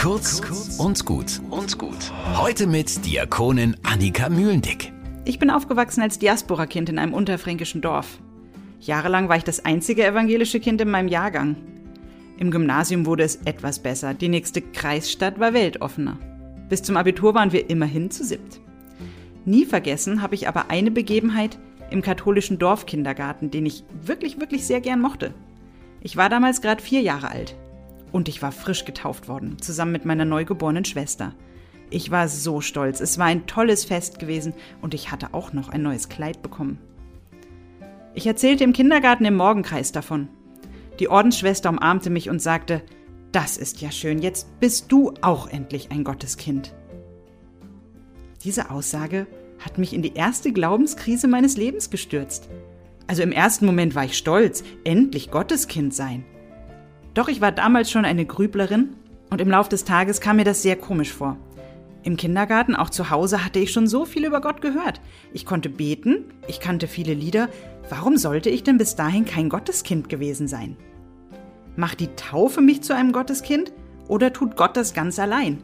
Kurz und gut und gut. Heute mit Diakonin Annika Mühlendick. Ich bin aufgewachsen als Diaspora-Kind in einem unterfränkischen Dorf. Jahrelang war ich das einzige evangelische Kind in meinem Jahrgang. Im Gymnasium wurde es etwas besser. Die nächste Kreisstadt war weltoffener. Bis zum Abitur waren wir immerhin zu siebt. Nie vergessen habe ich aber eine Begebenheit im katholischen Dorfkindergarten, den ich wirklich, wirklich sehr gern mochte. Ich war damals gerade vier Jahre alt. Und ich war frisch getauft worden, zusammen mit meiner neugeborenen Schwester. Ich war so stolz. Es war ein tolles Fest gewesen und ich hatte auch noch ein neues Kleid bekommen. Ich erzählte im Kindergarten im Morgenkreis davon. Die Ordensschwester umarmte mich und sagte, das ist ja schön, jetzt bist du auch endlich ein Gotteskind. Diese Aussage hat mich in die erste Glaubenskrise meines Lebens gestürzt. Also im ersten Moment war ich stolz, endlich Gotteskind sein. Doch ich war damals schon eine Grüblerin und im Lauf des Tages kam mir das sehr komisch vor. Im Kindergarten, auch zu Hause, hatte ich schon so viel über Gott gehört. Ich konnte beten, ich kannte viele Lieder. Warum sollte ich denn bis dahin kein Gotteskind gewesen sein? Macht die Taufe mich zu einem Gotteskind oder tut Gott das ganz allein?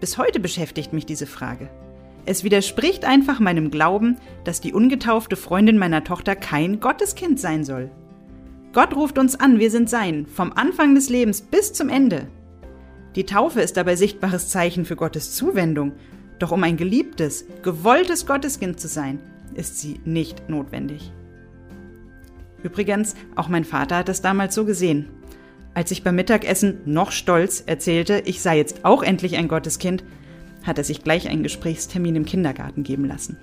Bis heute beschäftigt mich diese Frage. Es widerspricht einfach meinem Glauben, dass die ungetaufte Freundin meiner Tochter kein Gotteskind sein soll. Gott ruft uns an, wir sind sein, vom Anfang des Lebens bis zum Ende. Die Taufe ist dabei sichtbares Zeichen für Gottes Zuwendung, doch um ein geliebtes, gewolltes Gotteskind zu sein, ist sie nicht notwendig. Übrigens, auch mein Vater hat es damals so gesehen. Als ich beim Mittagessen noch stolz erzählte, ich sei jetzt auch endlich ein Gotteskind, hat er sich gleich einen Gesprächstermin im Kindergarten geben lassen.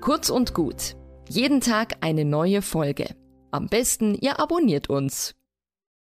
Kurz und gut. Jeden Tag eine neue Folge. Am besten, ihr abonniert uns.